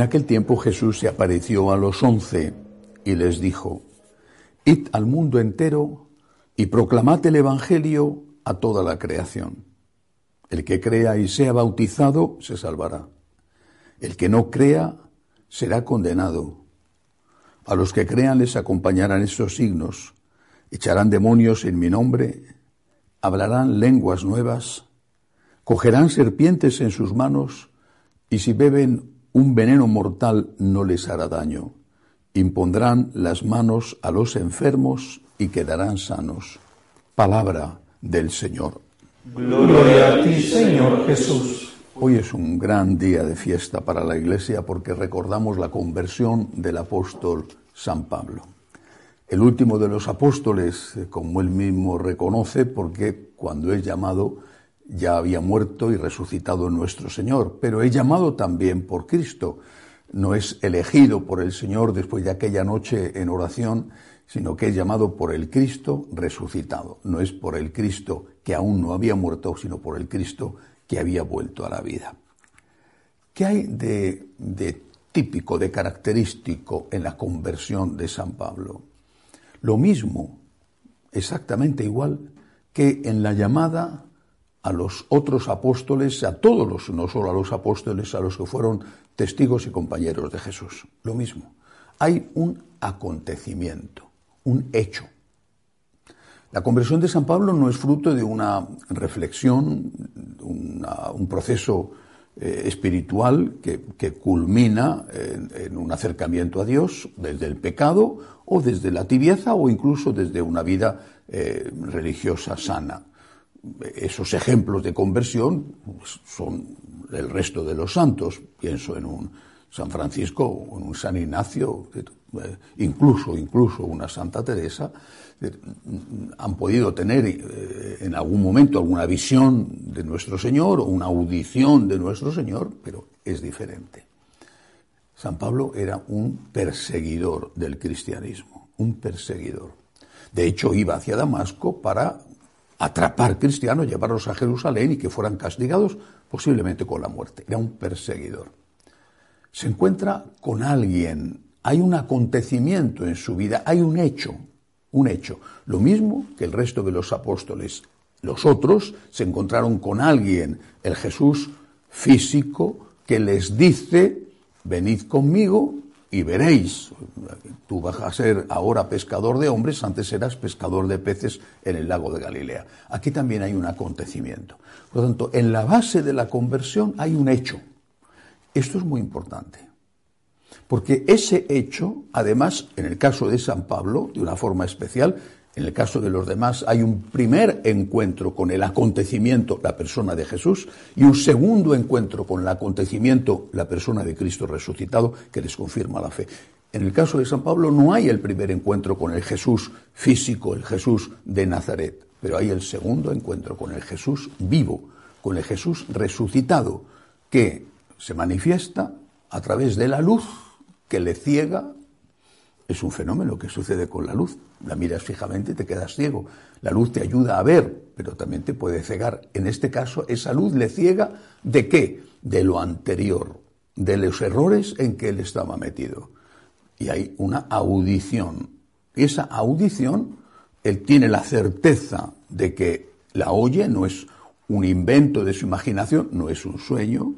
En aquel tiempo Jesús se apareció a los once y les dijo, Id al mundo entero y proclamad el Evangelio a toda la creación. El que crea y sea bautizado se salvará. El que no crea será condenado. A los que crean les acompañarán estos signos. Echarán demonios en mi nombre, hablarán lenguas nuevas, cogerán serpientes en sus manos, y si beben un veneno mortal no les hará daño. Impondrán las manos a los enfermos y quedarán sanos. Palabra del Señor. Gloria a ti, Señor Jesús. Hoy es un gran día de fiesta para la Iglesia porque recordamos la conversión del apóstol San Pablo. El último de los apóstoles, como él mismo reconoce, porque cuando es llamado ya había muerto y resucitado nuestro Señor, pero es llamado también por Cristo. No es elegido por el Señor después de aquella noche en oración, sino que es llamado por el Cristo resucitado. No es por el Cristo que aún no había muerto, sino por el Cristo que había vuelto a la vida. ¿Qué hay de, de típico, de característico en la conversión de San Pablo? Lo mismo, exactamente igual que en la llamada a los otros apóstoles, a todos los, no solo a los apóstoles, a los que fueron testigos y compañeros de Jesús. Lo mismo. Hay un acontecimiento, un hecho. La conversión de San Pablo no es fruto de una reflexión, un proceso eh, espiritual que, culmina en, un acercamiento a Dios desde el pecado o desde la tibieza o incluso desde una vida eh, religiosa sana esos ejemplos de conversión son el resto de los santos. Pienso en un San Francisco en un San Ignacio, eh, incluso, incluso una Santa Teresa, han podido tener eh, en algún momento alguna visión de nuestro Señor o una audición de nuestro Señor, pero es diferente. San Pablo era un perseguidor del cristianismo, un perseguidor. De hecho, iba hacia Damasco para atrapar cristianos, llevarlos a Jerusalén y que fueran castigados posiblemente con la muerte. Era un perseguidor. Se encuentra con alguien, hay un acontecimiento en su vida, hay un hecho, un hecho. Lo mismo que el resto de los apóstoles. Los otros se encontraron con alguien, el Jesús físico, que les dice, venid conmigo y veréis, tú vas a ser ahora pescador de hombres, antes eras pescador de peces en el lago de Galilea. Aquí también hay un acontecimiento. Por lo tanto, en la base de la conversión hay un hecho. Esto es muy importante. Porque ese hecho, además, en el caso de San Pablo, de una forma especial, en el caso de los demás hay un primer encuentro con el acontecimiento, la persona de Jesús, y un segundo encuentro con el acontecimiento, la persona de Cristo resucitado, que les confirma la fe. En el caso de San Pablo no hay el primer encuentro con el Jesús físico, el Jesús de Nazaret, pero hay el segundo encuentro con el Jesús vivo, con el Jesús resucitado, que se manifiesta a través de la luz que le ciega es un fenómeno que sucede con la luz. La miras fijamente y te quedas ciego. La luz te ayuda a ver, pero también te puede cegar. En este caso, esa luz le ciega de qué? De lo anterior, de los errores en que él estaba metido. Y hay una audición. Y esa audición, él tiene la certeza de que la oye, no es un invento de su imaginación, no es un sueño.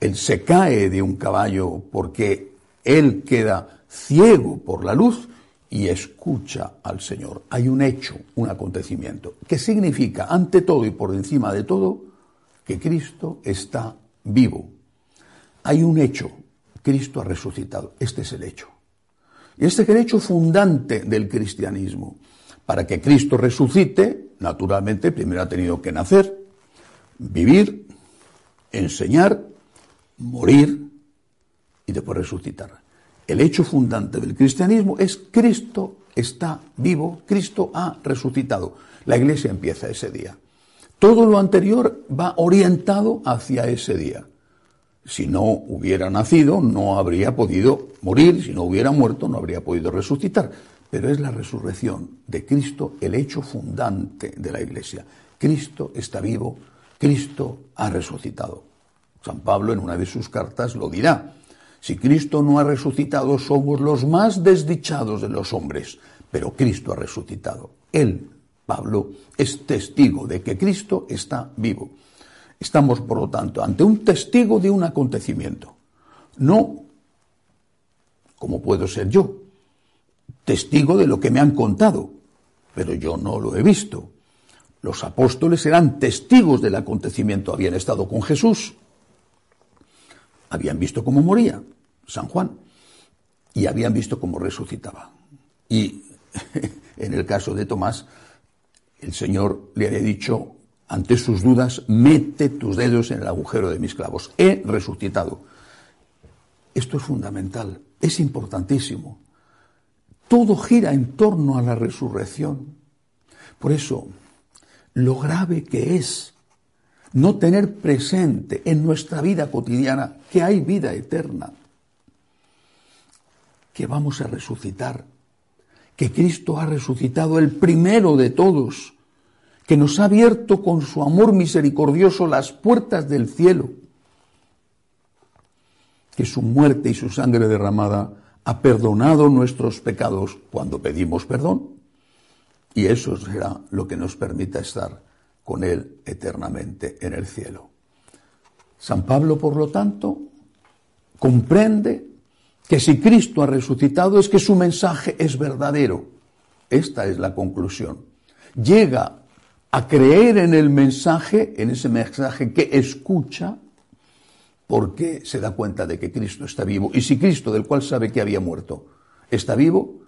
Él se cae de un caballo porque él queda ciego por la luz y escucha al Señor. Hay un hecho, un acontecimiento, que significa, ante todo y por encima de todo, que Cristo está vivo. Hay un hecho, Cristo ha resucitado. Este es el hecho. Y este es el hecho fundante del cristianismo. Para que Cristo resucite, naturalmente, primero ha tenido que nacer, vivir, enseñar, morir y después resucitar. El hecho fundante del cristianismo es Cristo está vivo, Cristo ha resucitado. La iglesia empieza ese día. Todo lo anterior va orientado hacia ese día. Si no hubiera nacido, no habría podido morir, si no hubiera muerto, no habría podido resucitar. Pero es la resurrección de Cristo el hecho fundante de la iglesia. Cristo está vivo, Cristo ha resucitado. San Pablo en una de sus cartas lo dirá. Si Cristo no ha resucitado, somos los más desdichados de los hombres, pero Cristo ha resucitado. Él, Pablo, es testigo de que Cristo está vivo. Estamos, por lo tanto, ante un testigo de un acontecimiento. No como puedo ser yo, testigo de lo que me han contado, pero yo no lo he visto. Los apóstoles eran testigos del acontecimiento, habían estado con Jesús, habían visto cómo moría San Juan y habían visto cómo resucitaba. Y en el caso de Tomás, el Señor le había dicho, ante sus dudas, mete tus dedos en el agujero de mis clavos. He resucitado. Esto es fundamental, es importantísimo. Todo gira en torno a la resurrección. Por eso, lo grave que es no tener presente en nuestra vida cotidiana que hay vida eterna, que vamos a resucitar, que Cristo ha resucitado el primero de todos, que nos ha abierto con su amor misericordioso las puertas del cielo, que su muerte y su sangre derramada ha perdonado nuestros pecados cuando pedimos perdón, y eso será lo que nos permita estar con Él eternamente en el cielo. San Pablo, por lo tanto, comprende que si Cristo ha resucitado es que su mensaje es verdadero. Esta es la conclusión. Llega a creer en el mensaje, en ese mensaje que escucha, porque se da cuenta de que Cristo está vivo. Y si Cristo, del cual sabe que había muerto, está vivo,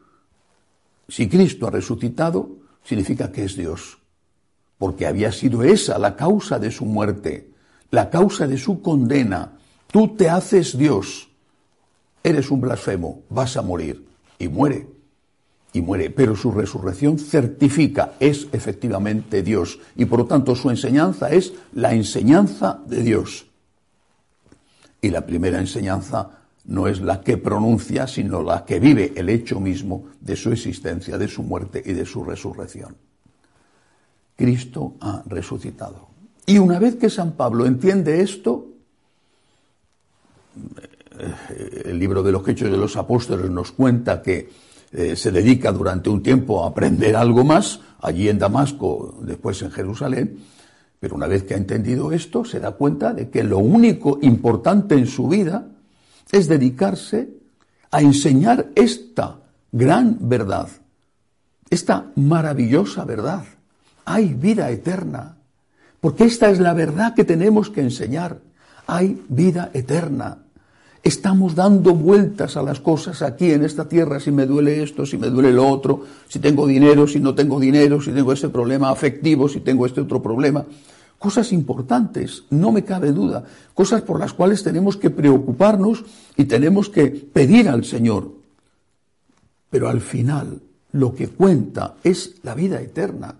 si Cristo ha resucitado, significa que es Dios porque había sido esa la causa de su muerte, la causa de su condena. Tú te haces Dios, eres un blasfemo, vas a morir. Y muere, y muere. Pero su resurrección certifica, es efectivamente Dios. Y por lo tanto su enseñanza es la enseñanza de Dios. Y la primera enseñanza no es la que pronuncia, sino la que vive el hecho mismo de su existencia, de su muerte y de su resurrección. Cristo ha resucitado. Y una vez que San Pablo entiende esto, eh, el libro de los Hechos de los Apóstoles nos cuenta que eh, se dedica durante un tiempo a aprender algo más, allí en Damasco, después en Jerusalén, pero una vez que ha entendido esto, se da cuenta de que lo único importante en su vida es dedicarse a enseñar esta gran verdad, esta maravillosa verdad hay vida eterna. Porque esta es la verdad que tenemos que enseñar. Hay vida eterna. Estamos dando vueltas a las cosas aquí en esta tierra, si me duele esto, si me duele lo otro, si tengo dinero, si no tengo dinero, si tengo ese problema afectivo, si tengo este otro problema. Cosas importantes, no me cabe duda, cosas por las cuales tenemos que preocuparnos y tenemos que pedir al Señor. Pero al final lo que cuenta es la vida eterna.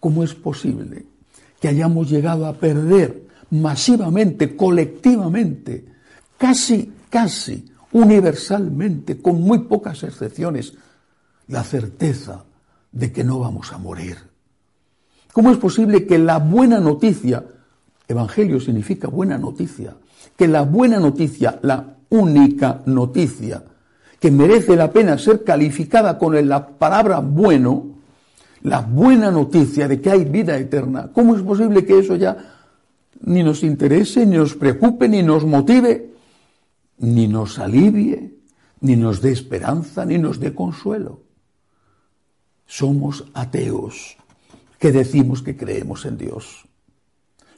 ¿Cómo es posible que hayamos llegado a perder masivamente, colectivamente, casi, casi, universalmente, con muy pocas excepciones, la certeza de que no vamos a morir? ¿Cómo es posible que la buena noticia, Evangelio significa buena noticia, que la buena noticia, la única noticia que merece la pena ser calificada con la palabra bueno, la buena noticia de que hay vida eterna, ¿cómo es posible que eso ya ni nos interese, ni nos preocupe, ni nos motive, ni nos alivie, ni nos dé esperanza, ni nos dé consuelo? Somos ateos que decimos que creemos en Dios.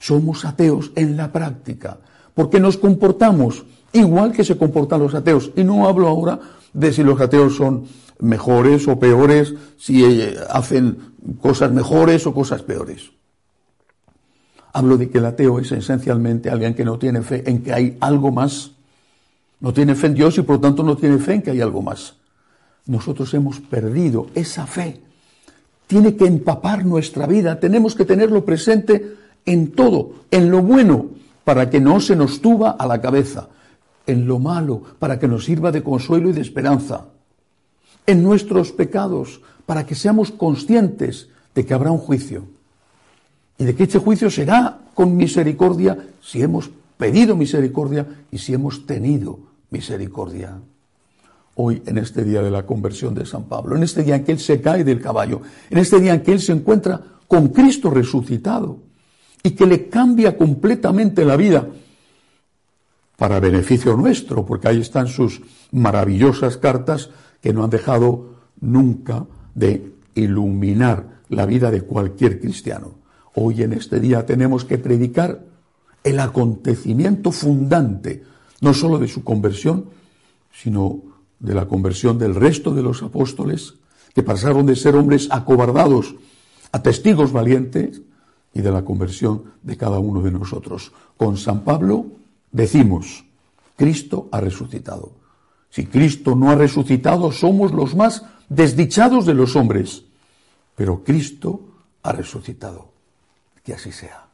Somos ateos en la práctica, porque nos comportamos igual que se comportan los ateos. Y no hablo ahora de si los ateos son mejores o peores, si eh, hacen cosas mejores o cosas peores. Hablo de que el ateo es esencialmente alguien que no tiene fe en que hay algo más. No tiene fe en Dios y por lo tanto no tiene fe en que hay algo más. Nosotros hemos perdido esa fe. Tiene que empapar nuestra vida. Tenemos que tenerlo presente en todo, en lo bueno, para que no se nos tuba a la cabeza, en lo malo, para que nos sirva de consuelo y de esperanza, en nuestros pecados, para que seamos conscientes de que habrá un juicio y de que este juicio será con misericordia si hemos pedido misericordia y si hemos tenido misericordia. Hoy, en este día de la conversión de San Pablo, en este día en que él se cae del caballo, en este día en que él se encuentra con Cristo resucitado y que le cambia completamente la vida para beneficio nuestro, porque ahí están sus maravillosas cartas que no han dejado nunca de iluminar la vida de cualquier cristiano. Hoy en este día tenemos que predicar el acontecimiento fundante, no sólo de su conversión, sino de la conversión del resto de los apóstoles, que pasaron de ser hombres acobardados a testigos valientes, y de la conversión de cada uno de nosotros. Con San Pablo decimos, Cristo ha resucitado. Si Cristo no ha resucitado, somos los más desdichados de los hombres, pero Cristo ha resucitado. Que así sea.